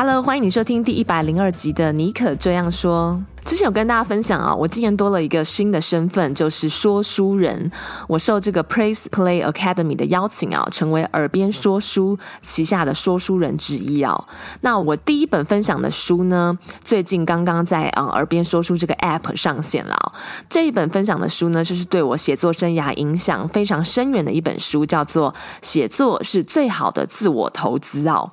Hello，欢迎你收听第一百零二集的《你可这样说》。之前有跟大家分享啊，我今年多了一个新的身份，就是说书人。我受这个 Praise Play Academy 的邀请啊，成为耳边说书旗下的说书人之一啊。那我第一本分享的书呢，最近刚刚在啊耳边说书这个 App 上线了。这一本分享的书呢，就是对我写作生涯影响非常深远的一本书，叫做《写作是最好的自我投资》啊。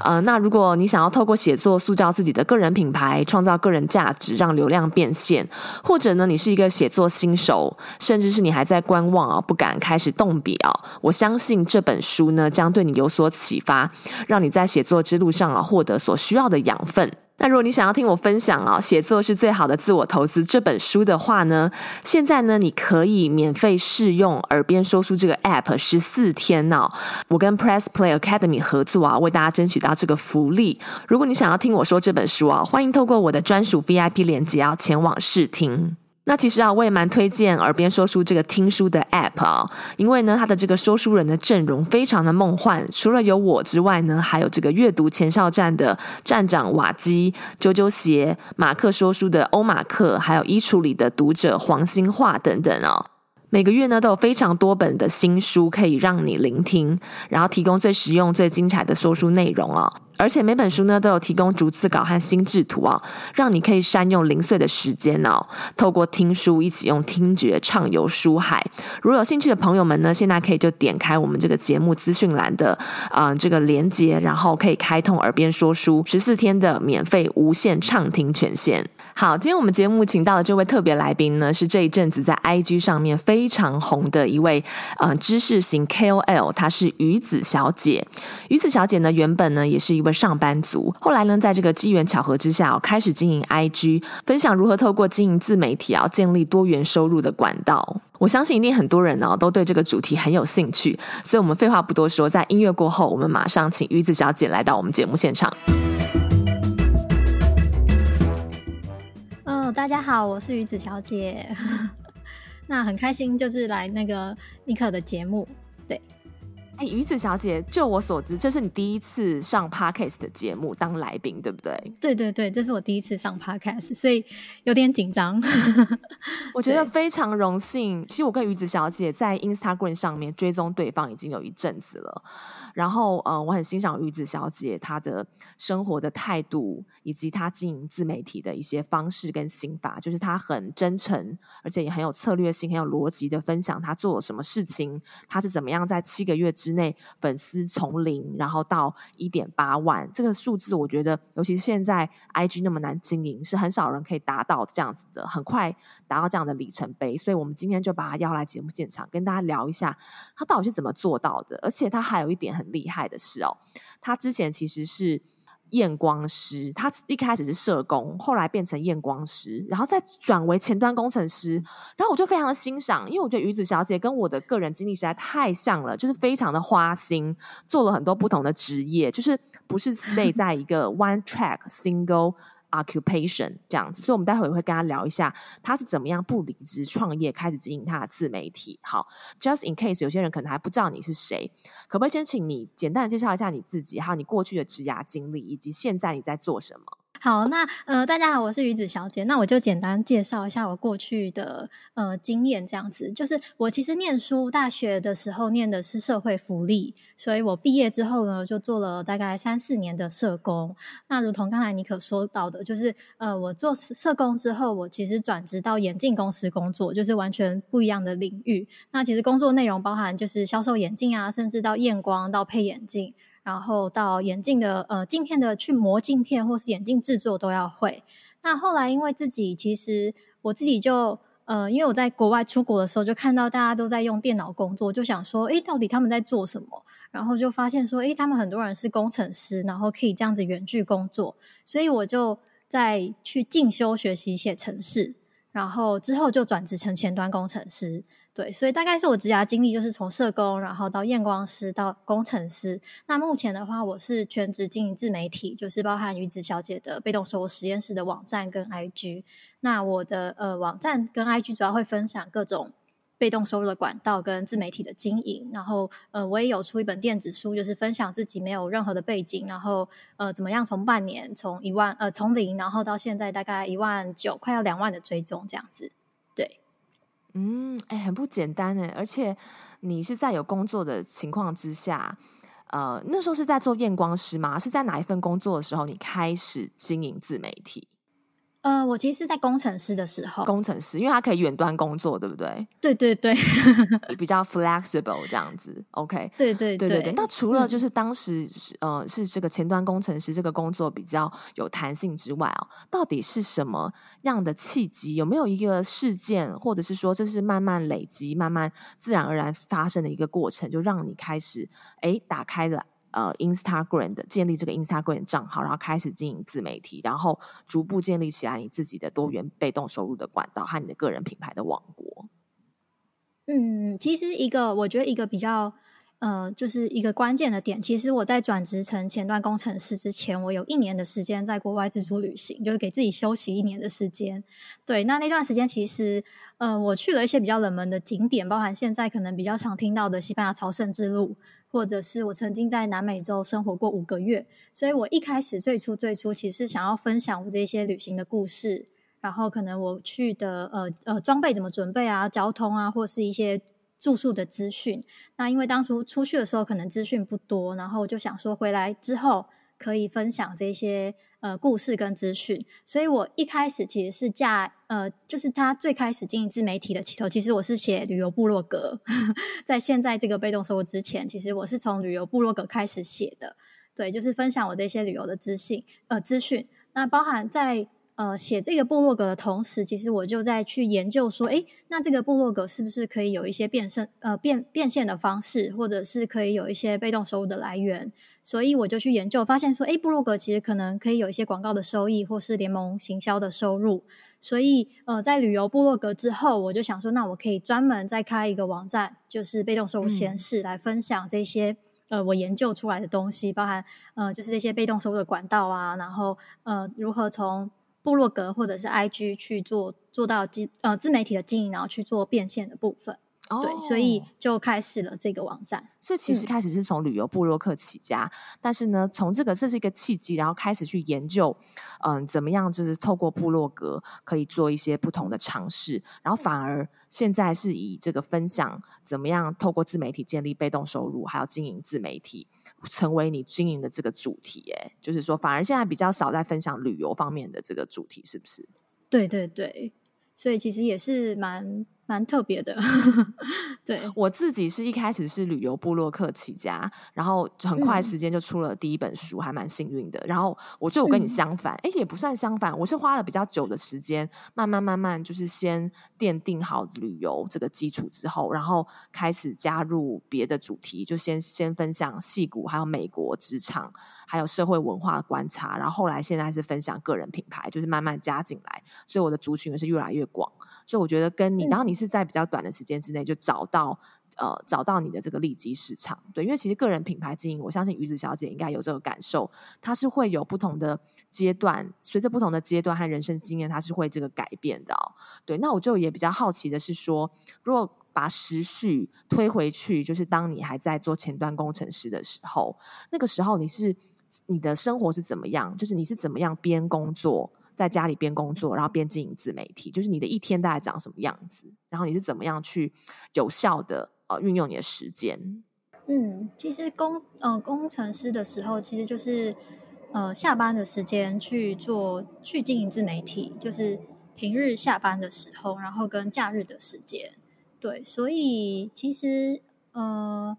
呃，那如果你想要透过写作塑造自己的个人品牌，创造个人价值，让流量变现，或者呢，你是一个写作新手，甚至是你还在观望啊，不敢开始动笔啊。我相信这本书呢，将对你有所启发，让你在写作之路上啊，获得所需要的养分。那如果你想要听我分享啊，写作是最好的自我投资这本书的话呢，现在呢，你可以免费试用耳边说出这个 app 十四天呢。我跟 Press Play Academy 合作啊，为大家争取到这个福利。如果你想要听我说这本书啊，欢迎透过我的专属 VIP 链接啊，前往试听。那其实啊，我也蛮推荐耳边说书这个听书的 App 啊，因为呢，它的这个说书人的阵容非常的梦幻，除了有我之外呢，还有这个阅读前哨站的站长瓦基、啾啾鞋、马克说书的欧马克，还有衣橱里的读者黄兴化等等哦。每个月呢，都有非常多本的新书可以让你聆听，然后提供最实用、最精彩的说书内容哦。而且每本书呢都有提供逐字稿和心智图哦，让你可以善用零碎的时间哦，透过听书一起用听觉畅游书海。如果有兴趣的朋友们呢，现在可以就点开我们这个节目资讯栏的啊、呃、这个连接，然后可以开通耳边说书十四天的免费无限畅听权限。好，今天我们节目请到的这位特别来宾呢，是这一阵子在 IG 上面非常红的一位呃知识型 KOL，她是鱼子小姐。鱼子小姐呢，原本呢也是一位。上班族，后来呢，在这个机缘巧合之下，开始经营 IG，分享如何透过经营自媒体啊，建立多元收入的管道。我相信一定很多人呢，都对这个主题很有兴趣，所以我们废话不多说，在音乐过后，我们马上请鱼子小姐来到我们节目现场。大家好，我是鱼子小姐，那很开心，就是来那个尼克的节目。哎，鱼子小姐，就我所知，这是你第一次上 Podcast 的节目当来宾，对不对？对对对，这是我第一次上 Podcast，所以有点紧张。我觉得非常荣幸。其实我跟鱼子小姐在 Instagram 上面追踪对方已经有一阵子了。然后，呃，我很欣赏鱼子小姐她的生活的态度，以及她经营自媒体的一些方式跟心法，就是她很真诚，而且也很有策略性、很有逻辑的分享她做了什么事情，她是怎么样在七个月之之内粉丝从零，然后到一点八万这个数字，我觉得，尤其是现在 IG 那么难经营，是很少人可以达到这样子的，很快达到这样的里程碑。所以，我们今天就把他邀来节目现场，跟大家聊一下他到底是怎么做到的，而且他还有一点很。厉害的是哦，他之前其实是验光师，他一开始是社工，后来变成验光师，然后再转为前端工程师。然后我就非常的欣赏，因为我觉得鱼子小姐跟我的个人经历实在太像了，就是非常的花心，做了很多不同的职业，就是不是 stay 在一个 one track single。Occupation 这样子，所以我们待会也会跟他聊一下，他是怎么样不离职创业，开始经营他的自媒体。好，Just in case 有些人可能还不知道你是谁，可不可以先请你简单的介绍一下你自己，还有你过去的职涯经历，以及现在你在做什么？好，那呃，大家好，我是鱼子小姐。那我就简单介绍一下我过去的呃经验，这样子，就是我其实念书，大学的时候念的是社会福利，所以我毕业之后呢，就做了大概三四年的社工。那如同刚才尼可说到的，就是呃，我做社工之后，我其实转职到眼镜公司工作，就是完全不一样的领域。那其实工作内容包含就是销售眼镜啊，甚至到验光，到配眼镜。然后到眼镜的呃镜片的去磨镜片或是眼镜制作都要会。那后来因为自己其实我自己就呃因为我在国外出国的时候就看到大家都在用电脑工作，就想说诶到底他们在做什么？然后就发现说诶他们很多人是工程师，然后可以这样子远距工作，所以我就再去进修学习写程式，然后之后就转职成前端工程师。对，所以大概是我职涯经历，就是从社工，然后到验光师，到工程师。那目前的话，我是全职经营自媒体，就是包含鱼子小姐的被动收入实验室的网站跟 IG。那我的呃网站跟 IG 主要会分享各种被动收入的管道跟自媒体的经营。然后呃，我也有出一本电子书，就是分享自己没有任何的背景，然后呃怎么样从半年从一万呃从零，然后到现在大概一万九，快要两万的追踪这样子。嗯，哎，很不简单哎，而且你是在有工作的情况之下，呃，那时候是在做验光师吗？是在哪一份工作的时候，你开始经营自媒体？呃，我其实是在工程师的时候，工程师，因为他可以远端工作，对不对？对对对，比较 flexible 这样子。OK，对对对对。那除了就是当时、嗯、呃是这个前端工程师这个工作比较有弹性之外哦，到底是什么样的契机？有没有一个事件，或者是说这是慢慢累积、慢慢自然而然发生的一个过程，就让你开始哎打开了？呃，Instagram 的建立这个 Instagram 账号，然后开始经营自媒体，然后逐步建立起来你自己的多元被动收入的管道和你的个人品牌的王国。嗯，其实一个我觉得一个比较呃，就是一个关键的点，其实我在转职成前端工程师之前，我有一年的时间在国外自助旅行，就是给自己休息一年的时间。对，那那段时间其实呃，我去了一些比较冷门的景点，包含现在可能比较常听到的西班牙朝圣之路。或者是我曾经在南美洲生活过五个月，所以我一开始最初最初其实想要分享我这些旅行的故事，然后可能我去的呃呃装备怎么准备啊，交通啊，或是一些住宿的资讯。那因为当初出去的时候可能资讯不多，然后我就想说回来之后可以分享这些。呃，故事跟资讯，所以我一开始其实是架呃，就是他最开始经营自媒体的起头，其实我是写旅游部落格，在现在这个被动收入之前，其实我是从旅游部落格开始写的，对，就是分享我这些旅游的资讯，呃，资讯，那包含在。呃，写这个部落格的同时，其实我就在去研究说，诶，那这个部落格是不是可以有一些变现呃变变现的方式，或者是可以有一些被动收入的来源？所以我就去研究，发现说，诶，部落格其实可能可以有一些广告的收益，或是联盟行销的收入。所以，呃，在旅游部落格之后，我就想说，那我可以专门再开一个网站，就是被动收入实验室，来分享这些、嗯、呃我研究出来的东西，包含呃就是这些被动收入的管道啊，然后呃如何从部落格或者是 IG 去做做到自呃自媒体的经营，然后去做变现的部分。Oh. 对，所以就开始了这个网站。所以其实开始是从旅游部落客起家，嗯、但是呢，从这个这是一个契机，然后开始去研究，嗯、呃，怎么样就是透过部落格可以做一些不同的尝试，然后反而现在是以这个分享怎么样透过自媒体建立被动收入，还有经营自媒体，成为你经营的这个主题。哎，就是说，反而现在比较少在分享旅游方面的这个主题，是不是？对对对，所以其实也是蛮。蛮特别的，对，我自己是一开始是旅游部落客起家，然后很快时间就出了第一本书，嗯、还蛮幸运的。然后我觉得我跟你相反，哎、嗯，也不算相反，我是花了比较久的时间，慢慢慢慢就是先奠定好旅游这个基础之后，然后开始加入别的主题，就先先分享戏骨，还有美国职场，还有社会文化观察，然后后来现在是分享个人品牌，就是慢慢加进来，所以我的族群也是越来越广。所以我觉得跟你，然后你是在比较短的时间之内就找到，呃，找到你的这个利基市场，对，因为其实个人品牌经营，我相信鱼子小姐应该有这个感受，它是会有不同的阶段，随着不同的阶段和人生经验，它是会这个改变的哦。对，那我就也比较好奇的是说，如果把时序推回去，就是当你还在做前端工程师的时候，那个时候你是你的生活是怎么样？就是你是怎么样边工作？在家里边工作，然后边经营自媒体，就是你的一天大概长什么样子？然后你是怎么样去有效的呃运用你的时间？嗯，其实工呃工程师的时候，其实就是呃下班的时间去做去经营自媒体，就是平日下班的时候，然后跟假日的时间。对，所以其实呃。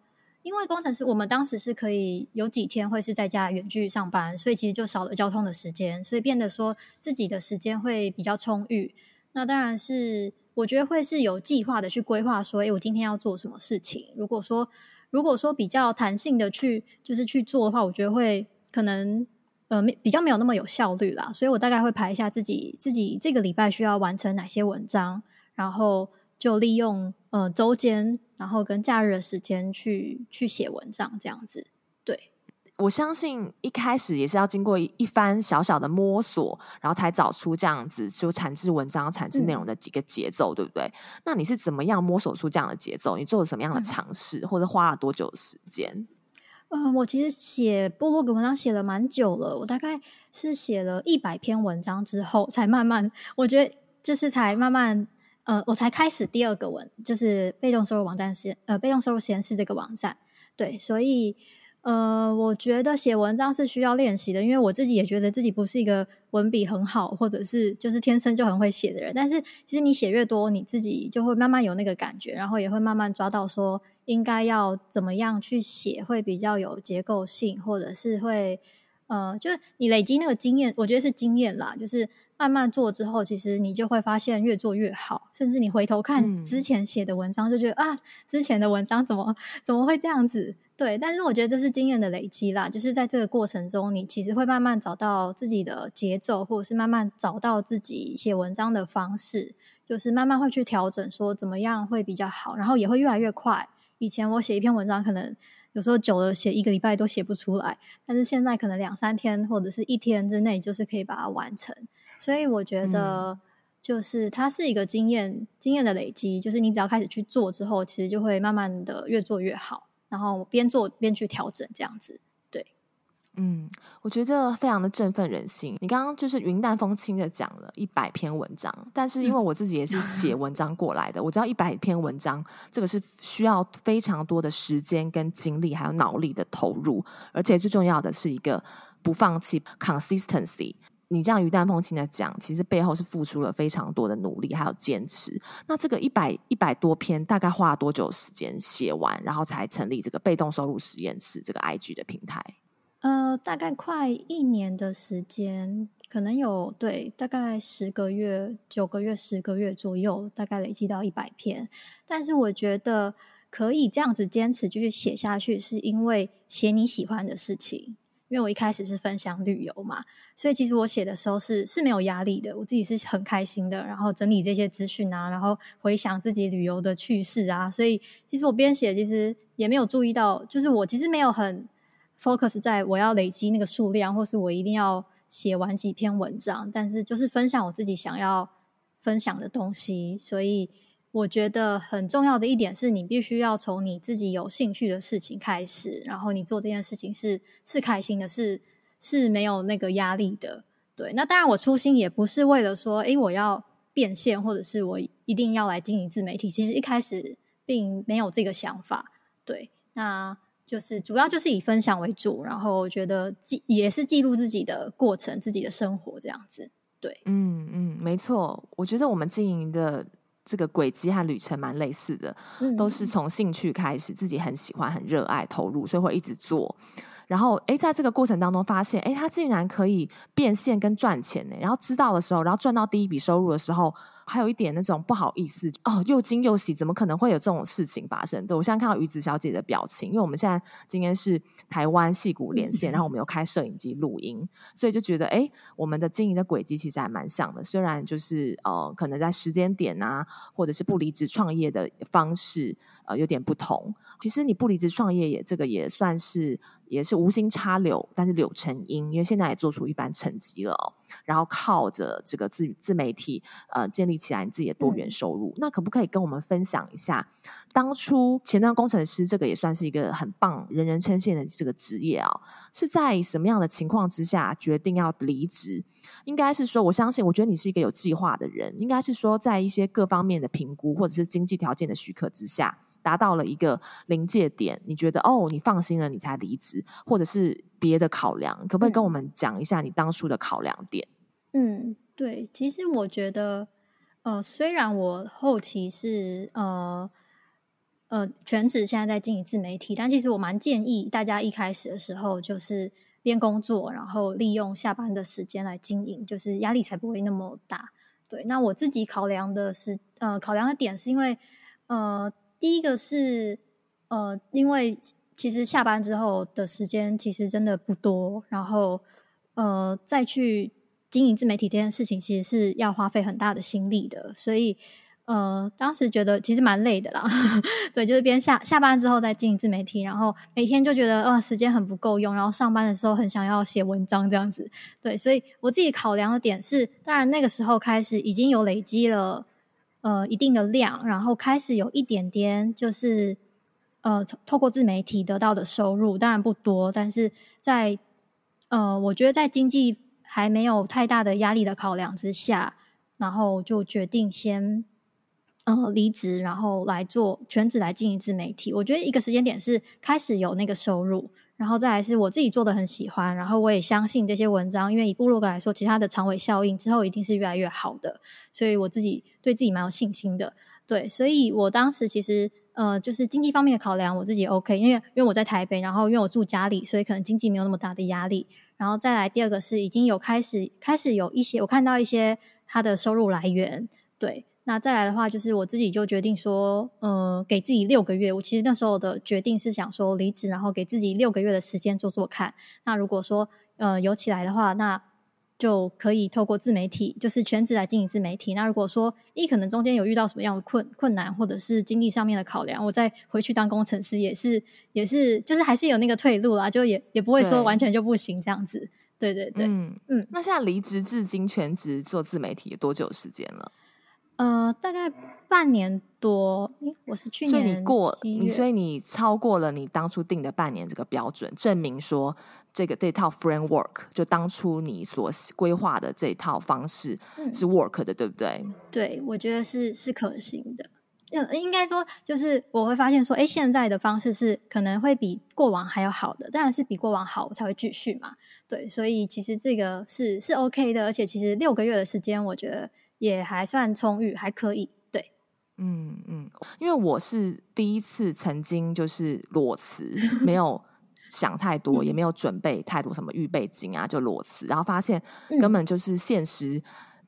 因为工程师，我们当时是可以有几天会是在家远距上班，所以其实就少了交通的时间，所以变得说自己的时间会比较充裕。那当然是我觉得会是有计划的去规划，说，诶，我今天要做什么事情。如果说如果说比较弹性的去就是去做的话，我觉得会可能呃比较没有那么有效率啦，所以我大概会排一下自己自己这个礼拜需要完成哪些文章，然后就利用呃周间，然后跟假日的时间去去写文章这样子。对我相信一开始也是要经过一番小小的摸索，然后才找出这样子就产制文章、产制内容的几个节奏，嗯、对不对？那你是怎么样摸索出这样的节奏？你做了什么样的尝试，嗯、或者花了多久的时间？呃，我其实写部落格文章写了蛮久了，我大概是写了一百篇文章之后，才慢慢，我觉得就是才慢慢，呃，我才开始第二个文，就是被动收入网站实，呃，被动收入实验室这个网站，对，所以。呃，我觉得写文章是需要练习的，因为我自己也觉得自己不是一个文笔很好，或者是就是天生就很会写的人。但是其实你写越多，你自己就会慢慢有那个感觉，然后也会慢慢抓到说应该要怎么样去写会比较有结构性，或者是会呃，就是你累积那个经验，我觉得是经验啦，就是慢慢做之后，其实你就会发现越做越好，甚至你回头看之前写的文章，就觉得、嗯、啊，之前的文章怎么怎么会这样子。对，但是我觉得这是经验的累积啦，就是在这个过程中，你其实会慢慢找到自己的节奏，或者是慢慢找到自己写文章的方式，就是慢慢会去调整，说怎么样会比较好，然后也会越来越快。以前我写一篇文章，可能有时候久了写一个礼拜都写不出来，但是现在可能两三天或者是一天之内，就是可以把它完成。所以我觉得，就是它是一个经验，经验的累积，就是你只要开始去做之后，其实就会慢慢的越做越好。然后边做边去调整，这样子，对，嗯，我觉得非常的振奋人心。你刚刚就是云淡风轻的讲了一百篇文章，但是因为我自己也是写 文章过来的，嗯、我知道一百篇文章这个是需要非常多的时间跟精力，还有脑力的投入，而且最重要的是一个不放弃 consistency。你这样云淡风轻的讲，其实背后是付出了非常多的努力，还有坚持。那这个一百一百多篇，大概花了多久时间写完，然后才成立这个被动收入实验室这个 IG 的平台？呃，大概快一年的时间，可能有对，大概十个月、九个月、十个月左右，大概累积到一百篇。但是我觉得可以这样子坚持继续写下去，是因为写你喜欢的事情。因为我一开始是分享旅游嘛，所以其实我写的时候是是没有压力的，我自己是很开心的。然后整理这些资讯啊，然后回想自己旅游的趣事啊，所以其实我边写其实也没有注意到，就是我其实没有很 focus 在我要累积那个数量，或是我一定要写完几篇文章，但是就是分享我自己想要分享的东西，所以。我觉得很重要的一点是你必须要从你自己有兴趣的事情开始，然后你做这件事情是是开心的，是是没有那个压力的。对，那当然我初心也不是为了说，诶，我要变现，或者是我一定要来经营自媒体。其实一开始并没有这个想法。对，那就是主要就是以分享为主，然后我觉得记也是记录自己的过程、自己的生活这样子。对，嗯嗯，没错。我觉得我们经营的。这个轨迹和旅程蛮类似的，都是从兴趣开始，自己很喜欢、很热爱、投入，所以会一直做。然后，哎，在这个过程当中发现，哎，他竟然可以变现跟赚钱呢。然后知道的时候，然后赚到第一笔收入的时候。还有一点那种不好意思哦，又惊又喜，怎么可能会有这种事情发生？对，我现在看到鱼子小姐的表情，因为我们现在今天是台湾戏骨连线，然后我们有开摄影机录音，所以就觉得哎，我们的经营的轨迹其实还蛮像的。虽然就是呃，可能在时间点啊，或者是不离职创业的方式呃有点不同。其实你不离职创业也这个也算是。也是无心插柳，但是柳成荫，因为现在也做出一番成绩了哦。然后靠着这个自自媒体，呃，建立起来你自己的多元收入。嗯、那可不可以跟我们分享一下，当初前端工程师这个也算是一个很棒、人人称羡的这个职业啊、哦？是在什么样的情况之下决定要离职？应该是说，我相信，我觉得你是一个有计划的人，应该是说，在一些各方面的评估或者是经济条件的许可之下。达到了一个临界点，你觉得哦，你放心了，你才离职，或者是别的考量，可不可以跟我们讲一下你当初的考量点？嗯，对，其实我觉得，呃，虽然我后期是呃呃全职现在在经营自媒体，但其实我蛮建议大家一开始的时候就是边工作，然后利用下班的时间来经营，就是压力才不会那么大。对，那我自己考量的是，呃，考量的点是因为，呃。第一个是，呃，因为其实下班之后的时间其实真的不多，然后，呃再去经营自媒体这件事情，其实是要花费很大的心力的，所以。呃，当时觉得其实蛮累的啦，对，就是边下下班之后再经营自媒体，然后每天就觉得呃时间很不够用，然后上班的时候很想要写文章这样子，对，所以我自己考量的点是，当然那个时候开始已经有累积了呃一定的量，然后开始有一点点就是呃透过自媒体得到的收入，当然不多，但是在呃我觉得在经济还没有太大的压力的考量之下，然后就决定先。呃，离职然后来做全职来经营自媒体。我觉得一个时间点是开始有那个收入，然后再来是我自己做的很喜欢，然后我也相信这些文章，因为以部落格来说，其他的长尾效应之后一定是越来越好的，所以我自己对自己蛮有信心的。对，所以我当时其实呃，就是经济方面的考量，我自己 OK，因为因为我在台北，然后因为我住家里，所以可能经济没有那么大的压力。然后再来第二个是已经有开始开始有一些我看到一些他的收入来源，对。那再来的话，就是我自己就决定说，呃，给自己六个月。我其实那时候的决定是想说离职，然后给自己六个月的时间做做看。那如果说呃有起来的话，那就可以透过自媒体，就是全职来经营自媒体。那如果说一可能中间有遇到什么样的困困难，或者是经济上面的考量，我再回去当工程师也是也是，就是还是有那个退路啦，就也也不会说完全就不行这样子。对对对，嗯嗯。那现在离职至今全职做自媒体有多久时间了？呃，大概半年多，诶，我是去年，所以你过你，所以你超过了你当初定的半年这个标准，证明说这个这套 framework 就当初你所规划的这套方式是 work 的，嗯、对不对？对，我觉得是是可行的。嗯，应该说就是我会发现说，哎，现在的方式是可能会比过往还要好的，当然是比过往好，我才会继续嘛。对，所以其实这个是是 OK 的，而且其实六个月的时间，我觉得。也还算充裕，还可以。对，嗯嗯，因为我是第一次曾经就是裸辞，没有想太多，也没有准备太多什么预备金啊，就裸辞，然后发现根本就是现实。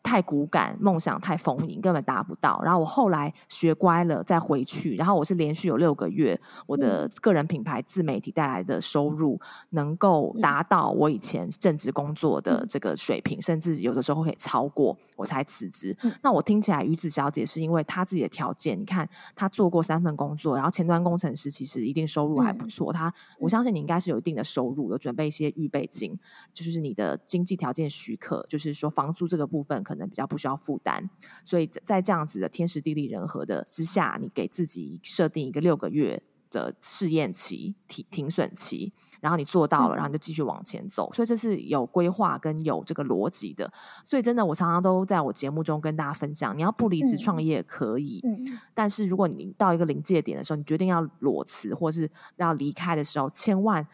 太骨感，梦想太丰盈，根本达不到。然后我后来学乖了，再回去。然后我是连续有六个月，我的个人品牌自媒体带来的收入能够达到我以前正职工作的这个水平，甚至有的时候可以超过，我才辞职。那我听起来，鱼子小姐是因为她自己的条件，你看她做过三份工作，然后前端工程师其实一定收入还不错。她我相信你应该是有一定的收入，有准备一些预备金，就是你的经济条件许可，就是说房租这个部分。可能比较不需要负担，所以在这样子的天时地利人和的之下，你给自己设定一个六个月的试验期、停停损期，然后你做到了，然后你就继续往前走。嗯、所以这是有规划跟有这个逻辑的。所以真的，我常常都在我节目中跟大家分享：你要不离职创业可以，嗯、但是如果你到一个临界点的时候，你决定要裸辞或是要离开的时候，千万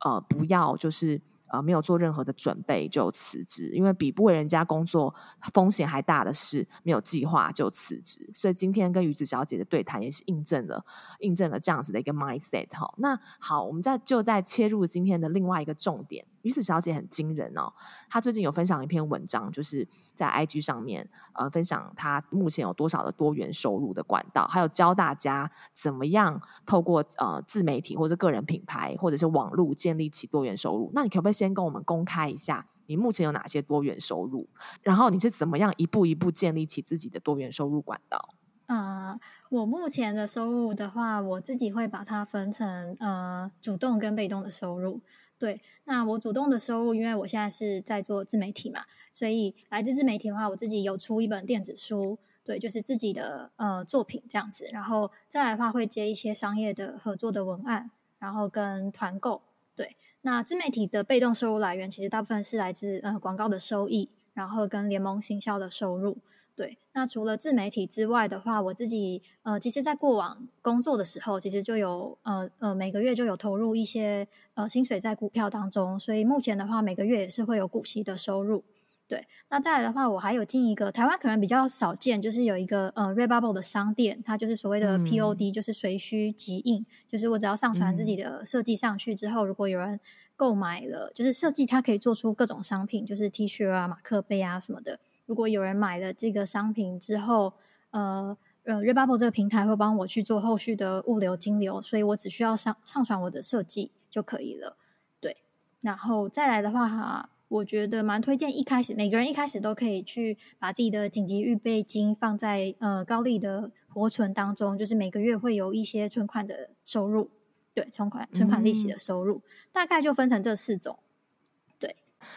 呃不要就是。呃，没有做任何的准备就辞职，因为比不为人家工作风险还大的是没有计划就辞职。所以今天跟于子小姐的对谈也是印证了，印证了这样子的一个 mindset 哈。那好，我们再就再切入今天的另外一个重点。鱼子小姐很惊人哦，她最近有分享一篇文章，就是在 IG 上面呃分享她目前有多少的多元收入的管道，还有教大家怎么样透过呃自媒体或者个人品牌或者是网络建立起多元收入。那你可不可以先跟我们公开一下，你目前有哪些多元收入？然后你是怎么样一步一步建立起自己的多元收入管道？啊、呃，我目前的收入的话，我自己会把它分成呃主动跟被动的收入。对，那我主动的收入，因为我现在是在做自媒体嘛，所以来自自媒体的话，我自己有出一本电子书，对，就是自己的呃作品这样子，然后再来的话会接一些商业的合作的文案，然后跟团购，对，那自媒体的被动收入来源其实大部分是来自呃广告的收益，然后跟联盟行销的收入。对，那除了自媒体之外的话，我自己呃，其实，在过往工作的时候，其实就有呃呃，每个月就有投入一些呃薪水在股票当中，所以目前的话，每个月也是会有股息的收入。对，那再来的话，我还有进一个台湾可能比较少见，就是有一个呃 Redbubble 的商店，它就是所谓的 POD，、嗯、就是随需即印，就是我只要上传自己的设计上去之后，嗯、如果有人购买了，就是设计它可以做出各种商品，就是 T 恤啊、马克杯啊什么的。如果有人买了这个商品之后，呃呃，Redbubble 这个平台会帮我去做后续的物流、金流，所以我只需要上上传我的设计就可以了。对，然后再来的话哈，我觉得蛮推荐一开始每个人一开始都可以去把自己的紧急预备金放在呃高利的活存当中，就是每个月会有一些存款的收入，对，存款存款利息的收入，嗯、大概就分成这四种。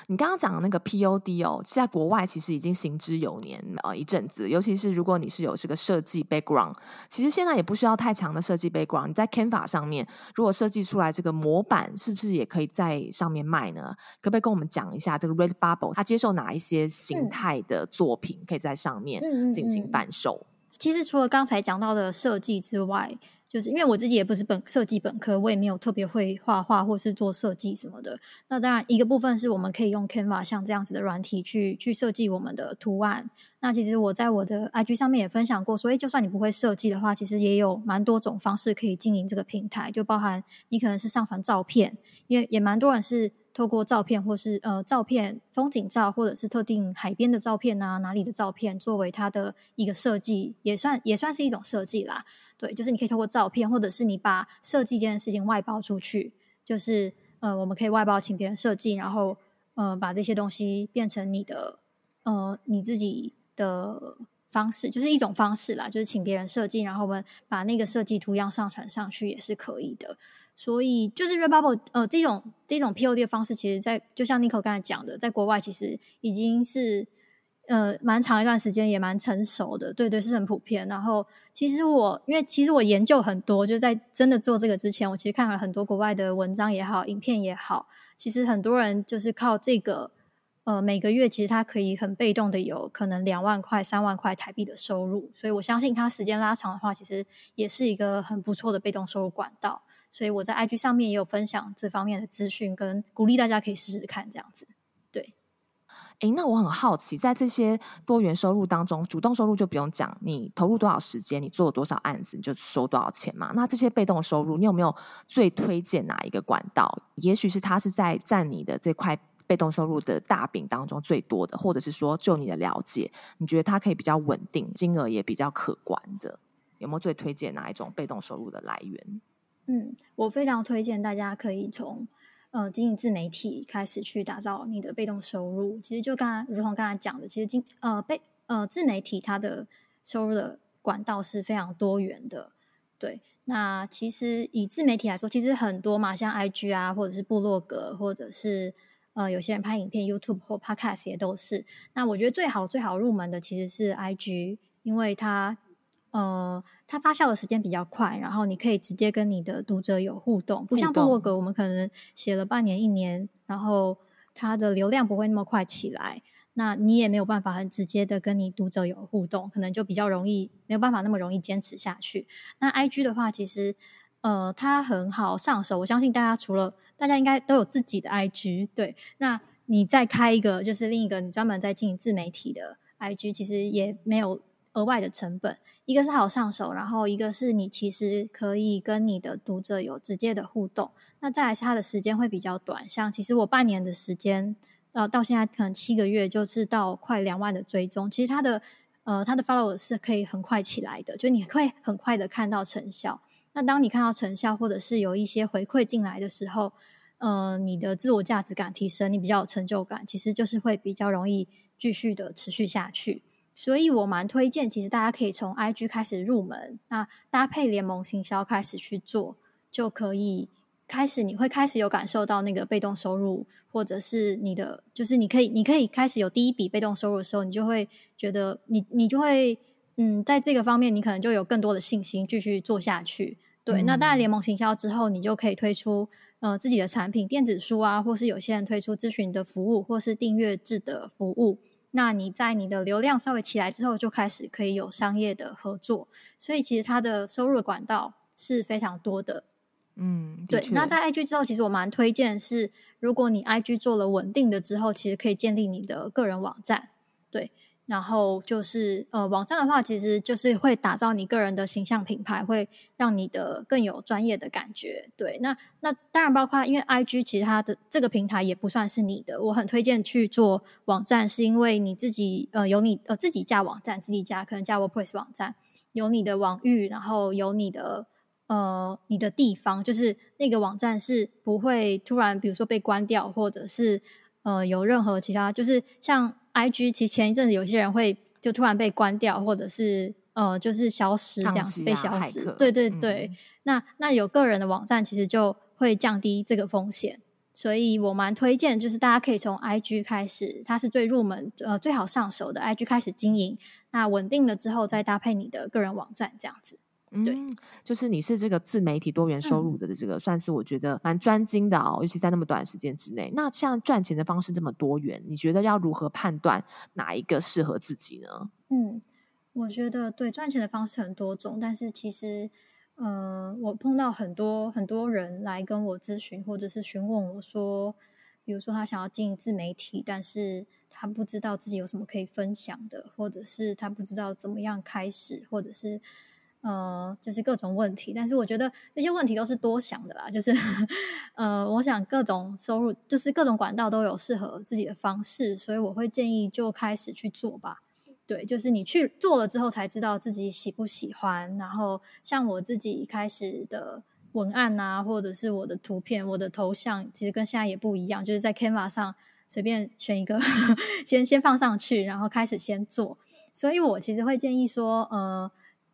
你刚刚讲的那个 POD 哦，在国外其实已经行之有年呃一阵子，尤其是如果你是有这个设计 background，其实现在也不需要太强的设计 background。你在 Canva 上面，如果设计出来这个模板，是不是也可以在上面卖呢？可不可以跟我们讲一下这个 Redbubble 它接受哪一些形态的作品可以在上面进行贩售？嗯嗯嗯。其实除了刚才讲到的设计之外，就是因为我自己也不是本设计本科，我也没有特别会画画或是做设计什么的。那当然，一个部分是我们可以用 Canva 像这样子的软体去去设计我们的图案。那其实我在我的 IG 上面也分享过，所以就算你不会设计的话，其实也有蛮多种方式可以经营这个平台，就包含你可能是上传照片，因为也蛮多人是。透过照片，或是呃照片、风景照，或者是特定海边的照片啊，哪里的照片，作为它的一个设计，也算也算是一种设计啦。对，就是你可以透过照片，或者是你把设计这件事情外包出去，就是呃，我们可以外包请别人设计，然后呃，把这些东西变成你的呃你自己的方式，就是一种方式啦，就是请别人设计，然后我们把那个设计图样上传上去也是可以的。所以就是 Redbubble 呃，这种这种 POD 的方式，其实在，就像 Nico 刚才讲的，在国外其实已经是呃蛮长一段时间，也蛮成熟的，对对，是很普遍。然后其实我因为其实我研究很多，就在真的做这个之前，我其实看了很多国外的文章也好，影片也好，其实很多人就是靠这个呃每个月其实他可以很被动的有可能两万块、三万块台币的收入，所以我相信他时间拉长的话，其实也是一个很不错的被动收入管道。所以我在 IG 上面也有分享这方面的资讯，跟鼓励大家可以试试看这样子。对，诶，那我很好奇，在这些多元收入当中，主动收入就不用讲，你投入多少时间，你做了多少案子，你就收多少钱嘛。那这些被动收入，你有没有最推荐哪一个管道？也许是它是在占你的这块被动收入的大饼当中最多的，或者是说，就你的了解，你觉得它可以比较稳定，金额也比较可观的，有没有最推荐哪一种被动收入的来源？嗯，我非常推荐大家可以从呃经营自媒体开始去打造你的被动收入。其实就刚刚如同刚才讲的，其实经呃被呃自媒体它的收入的管道是非常多元的。对，那其实以自媒体来说，其实很多嘛，像 IG 啊，或者是部落格，或者是呃有些人拍影片，YouTube 或 Podcast 也都是。那我觉得最好最好入门的其实是 IG，因为它。呃，它发酵的时间比较快，然后你可以直接跟你的读者有互动，不像部落格，我们可能写了半年、一年，然后它的流量不会那么快起来，那你也没有办法很直接的跟你读者有互动，可能就比较容易没有办法那么容易坚持下去。那 IG 的话，其实呃，它很好上手，我相信大家除了大家应该都有自己的 IG，对，那你再开一个就是另一个你专门在经营自媒体的 IG，其实也没有额外的成本。一个是好上手，然后一个是你其实可以跟你的读者有直接的互动。那再来是它的时间会比较短，像其实我半年的时间，呃，到现在可能七个月就是到快两万的追踪。其实它的呃它的 follow 是可以很快起来的，就你会很快的看到成效。那当你看到成效，或者是有一些回馈进来的时候，呃，你的自我价值感提升，你比较有成就感，其实就是会比较容易继续的持续下去。所以我蛮推荐，其实大家可以从 IG 开始入门，那搭配联盟行销开始去做，就可以开始，你会开始有感受到那个被动收入，或者是你的，就是你可以，你可以开始有第一笔被动收入的时候，你就会觉得你，你就会，嗯，在这个方面，你可能就有更多的信心继续做下去。对，嗯、那当然联盟行销之后，你就可以推出呃自己的产品，电子书啊，或是有些人推出咨询的服务，或是订阅制的服务。那你在你的流量稍微起来之后，就开始可以有商业的合作，所以其实它的收入的管道是非常多的。嗯，对。那在 IG 之后，其实我蛮推荐是，如果你 IG 做了稳定的之后，其实可以建立你的个人网站。对。然后就是呃，网站的话，其实就是会打造你个人的形象品牌，会让你的更有专业的感觉。对，那那当然包括因为 IG 其实它的这个平台也不算是你的，我很推荐去做网站，是因为你自己呃有你呃自己架网站，自己架可能架 WordPress 网站，有你的网域，然后有你的呃你的地方，就是那个网站是不会突然比如说被关掉，或者是。呃有任何其他，就是像 IG，其实前一阵子有些人会就突然被关掉，或者是呃就是消失这样子、啊、被消失。对对对，嗯、那那有个人的网站其实就会降低这个风险。所以我蛮推荐，就是大家可以从 IG 开始，它是最入门、呃最好上手的 IG 开始经营。那稳定了之后，再搭配你的个人网站这样子。对、嗯，就是你是这个自媒体多元收入的这个，算是我觉得蛮专精的哦，尤其在那么短时间之内。那像赚钱的方式这么多元，你觉得要如何判断哪一个适合自己呢？嗯，我觉得对，赚钱的方式很多种，但是其实。呃，我碰到很多很多人来跟我咨询，或者是询问我说，比如说他想要经营自媒体，但是他不知道自己有什么可以分享的，或者是他不知道怎么样开始，或者是呃，就是各种问题。但是我觉得这些问题都是多想的啦，就是呃，我想各种收入，就是各种管道都有适合自己的方式，所以我会建议就开始去做吧。对，就是你去做了之后才知道自己喜不喜欢。然后像我自己一开始的文案啊，或者是我的图片、我的头像，其实跟现在也不一样。就是在 Canva 上随便选一个，先先放上去，然后开始先做。所以我其实会建议说，呃。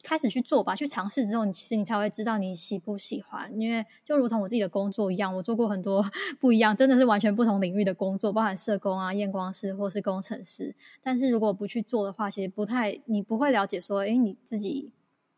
开始去做吧，去尝试之后，你其实你才会知道你喜不喜欢。因为就如同我自己的工作一样，我做过很多 不一样，真的是完全不同领域的工作，包含社工啊、验光师或是工程师。但是如果不去做的话，其实不太，你不会了解说，诶，你自己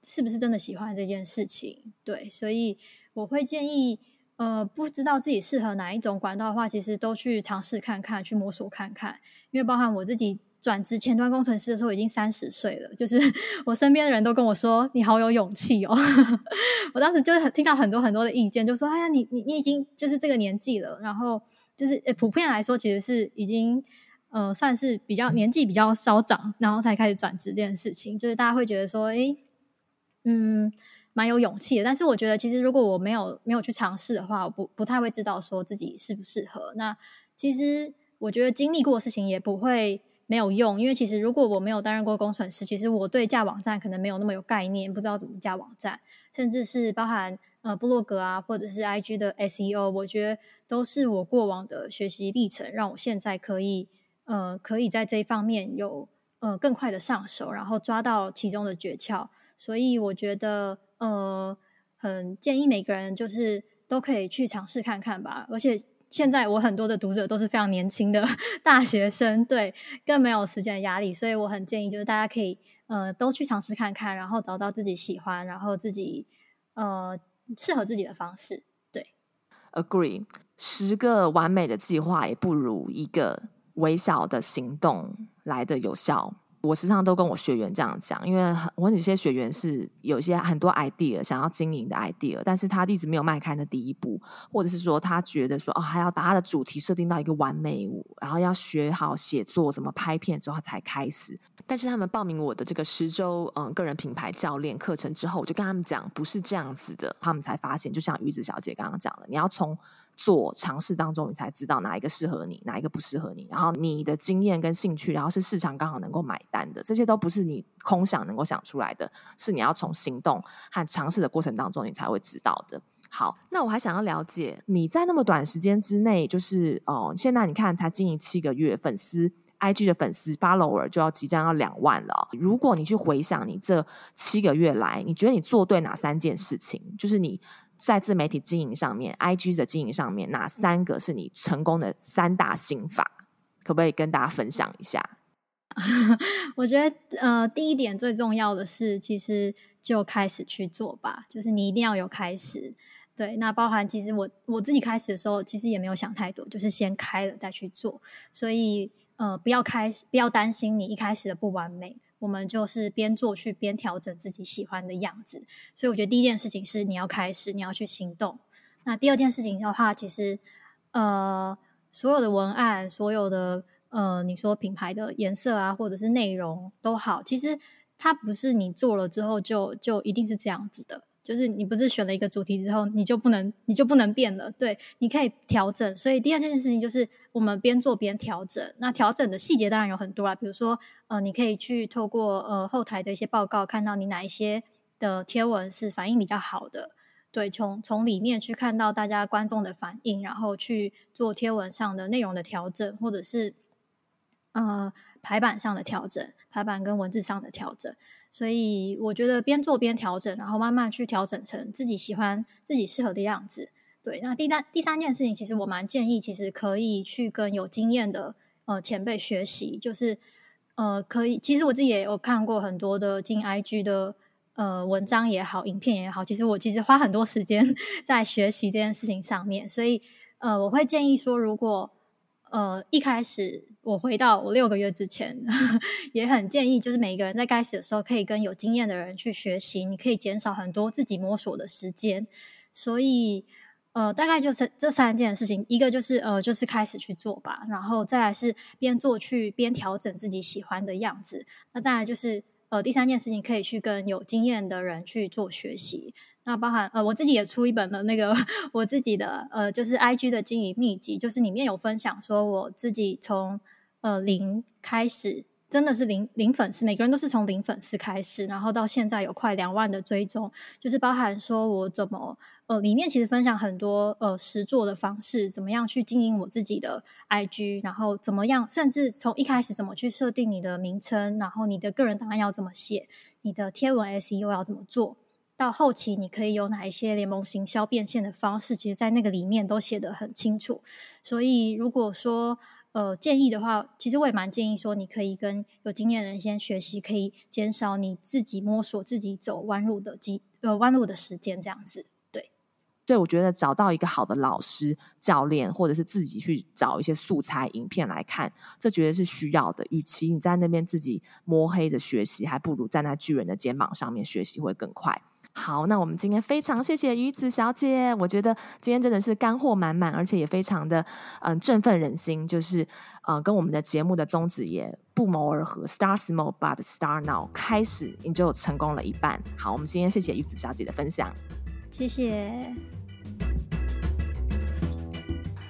是不是真的喜欢这件事情？对，所以我会建议，呃，不知道自己适合哪一种管道的话，其实都去尝试看看，去摸索看看。因为包含我自己。转职前端工程师的时候已经三十岁了，就是 我身边的人都跟我说：“你好有勇气哦！” 我当时就是听到很多很多的意见，就说：“哎呀，你你你已经就是这个年纪了，然后就是普遍来说，其实是已经呃算是比较年纪比较稍长，然后才开始转职这件事情，就是大家会觉得说，哎，嗯，蛮有勇气的。但是我觉得，其实如果我没有没有去尝试的话，我不不太会知道说自己适不适合。那其实我觉得经历过的事情也不会。没有用，因为其实如果我没有担任过工程师，其实我对架网站可能没有那么有概念，不知道怎么架网站，甚至是包含呃部落格啊，或者是 IG 的 SEO，我觉得都是我过往的学习历程，让我现在可以呃可以在这一方面有呃更快的上手，然后抓到其中的诀窍。所以我觉得呃很建议每个人就是都可以去尝试看看吧，而且。现在我很多的读者都是非常年轻的 大学生，对，更没有时间的压力，所以我很建议就是大家可以呃都去尝试看看，然后找到自己喜欢，然后自己呃适合自己的方式。对，Agree，十个完美的计划也不如一个微小的行动来的有效。我时常都跟我学员这样讲，因为我有些学员是有些很多 idea 想要经营的 idea，但是他一直没有迈开那第一步，或者是说他觉得说哦，还要把他的主题设定到一个完美舞，然后要学好写作，怎么拍片之后才开始。但是他们报名我的这个十周嗯个人品牌教练课程之后，我就跟他们讲不是这样子的，他们才发现，就像鱼子小姐刚刚讲的，你要从。做尝试当中，你才知道哪一个适合你，哪一个不适合你。然后你的经验跟兴趣，然后是市场刚好能够买单的，这些都不是你空想能够想出来的，是你要从行动和尝试的过程当中，你才会知道的。好，那我还想要了解你在那么短时间之内，就是哦，现在你看才经营七个月，粉丝 IG 的粉丝 follower 就要即将要两万了。如果你去回想你这七个月来，你觉得你做对哪三件事情？就是你。在自媒体经营上面，IG 的经营上面，哪三个是你成功的三大心法？可不可以跟大家分享一下？我觉得，呃，第一点最重要的是，其实就开始去做吧，就是你一定要有开始。对，那包含其实我我自己开始的时候，其实也没有想太多，就是先开了再去做。所以，呃，不要开始，不要担心你一开始的不完美。我们就是边做去边调整自己喜欢的样子，所以我觉得第一件事情是你要开始，你要去行动。那第二件事情的话，其实呃，所有的文案，所有的呃，你说品牌的颜色啊，或者是内容都好，其实它不是你做了之后就就一定是这样子的。就是你不是选了一个主题之后，你就不能你就不能变了，对，你可以调整。所以第二件事情就是我们边做边调整。那调整的细节当然有很多啦，比如说呃，你可以去透过呃后台的一些报告，看到你哪一些的贴文是反应比较好的。对，从从里面去看到大家观众的反应，然后去做贴文上的内容的调整，或者是呃排版上的调整，排版跟文字上的调整。所以我觉得边做边调整，然后慢慢去调整成自己喜欢、自己适合的样子。对，那第三第三件事情，其实我蛮建议，其实可以去跟有经验的呃前辈学习，就是呃可以，其实我自己也有看过很多的进 IG 的。呃，文章也好，影片也好，其实我其实花很多时间 在学习这件事情上面，所以呃，我会建议说，如果呃一开始我回到我六个月之前，也很建议，就是每一个人在开始的时候可以跟有经验的人去学习，你可以减少很多自己摸索的时间。所以呃，大概就是这三件事情，一个就是呃，就是开始去做吧，然后再来是边做去边调整自己喜欢的样子，那再来就是。呃，第三件事情可以去跟有经验的人去做学习。那包含呃，我自己也出一本的那个我自己的呃，就是 IG 的经营秘籍，就是里面有分享说我自己从呃零开始。真的是零零粉丝，每个人都是从零粉丝开始，然后到现在有快两万的追踪，就是包含说我怎么呃里面其实分享很多呃实作的方式，怎么样去经营我自己的 IG，然后怎么样，甚至从一开始怎么去设定你的名称，然后你的个人档案要怎么写，你的贴文 SEO 要怎么做，到后期你可以有哪一些联盟行销变现的方式，其实在那个里面都写得很清楚。所以如果说呃，建议的话，其实我也蛮建议说，你可以跟有经验的人先学习，可以减少你自己摸索、自己走弯路的机呃弯路的时间，这样子。对，对，我觉得找到一个好的老师、教练，或者是自己去找一些素材、影片来看，这绝对是需要的。与其你在那边自己摸黑的学习，还不如站在巨人的肩膀上面学习会更快。好，那我们今天非常谢谢鱼子小姐，我觉得今天真的是干货满满，而且也非常的嗯、振奋人心，就是嗯、呃、跟我们的节目的宗旨也不谋而合，Start small but start now，开始你就成功了一半。好，我们今天谢谢鱼子小姐的分享，谢谢。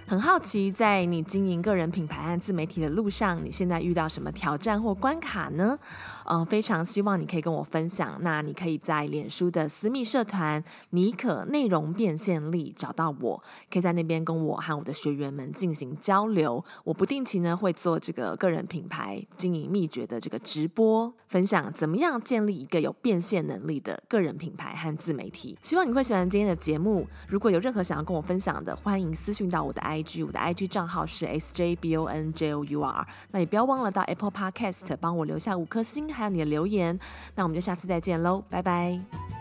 很好奇，在你经营个人品牌和自媒体的路上，你现在遇到什么挑战或关卡呢？嗯，非常希望你可以跟我分享。那你可以在脸书的私密社团“尼可内容变现力”找到我，可以在那边跟我和我的学员们进行交流。我不定期呢会做这个个人品牌经营秘诀的这个直播，分享怎么样建立一个有变现能力的个人品牌和自媒体。希望你会喜欢今天的节目。如果有任何想要跟我分享的，欢迎私讯到我的 I。IG 我的 IG 账号是 sjbonjour，那也不要忘了到 Apple Podcast 帮我留下五颗星，还有你的留言。那我们就下次再见喽，拜拜。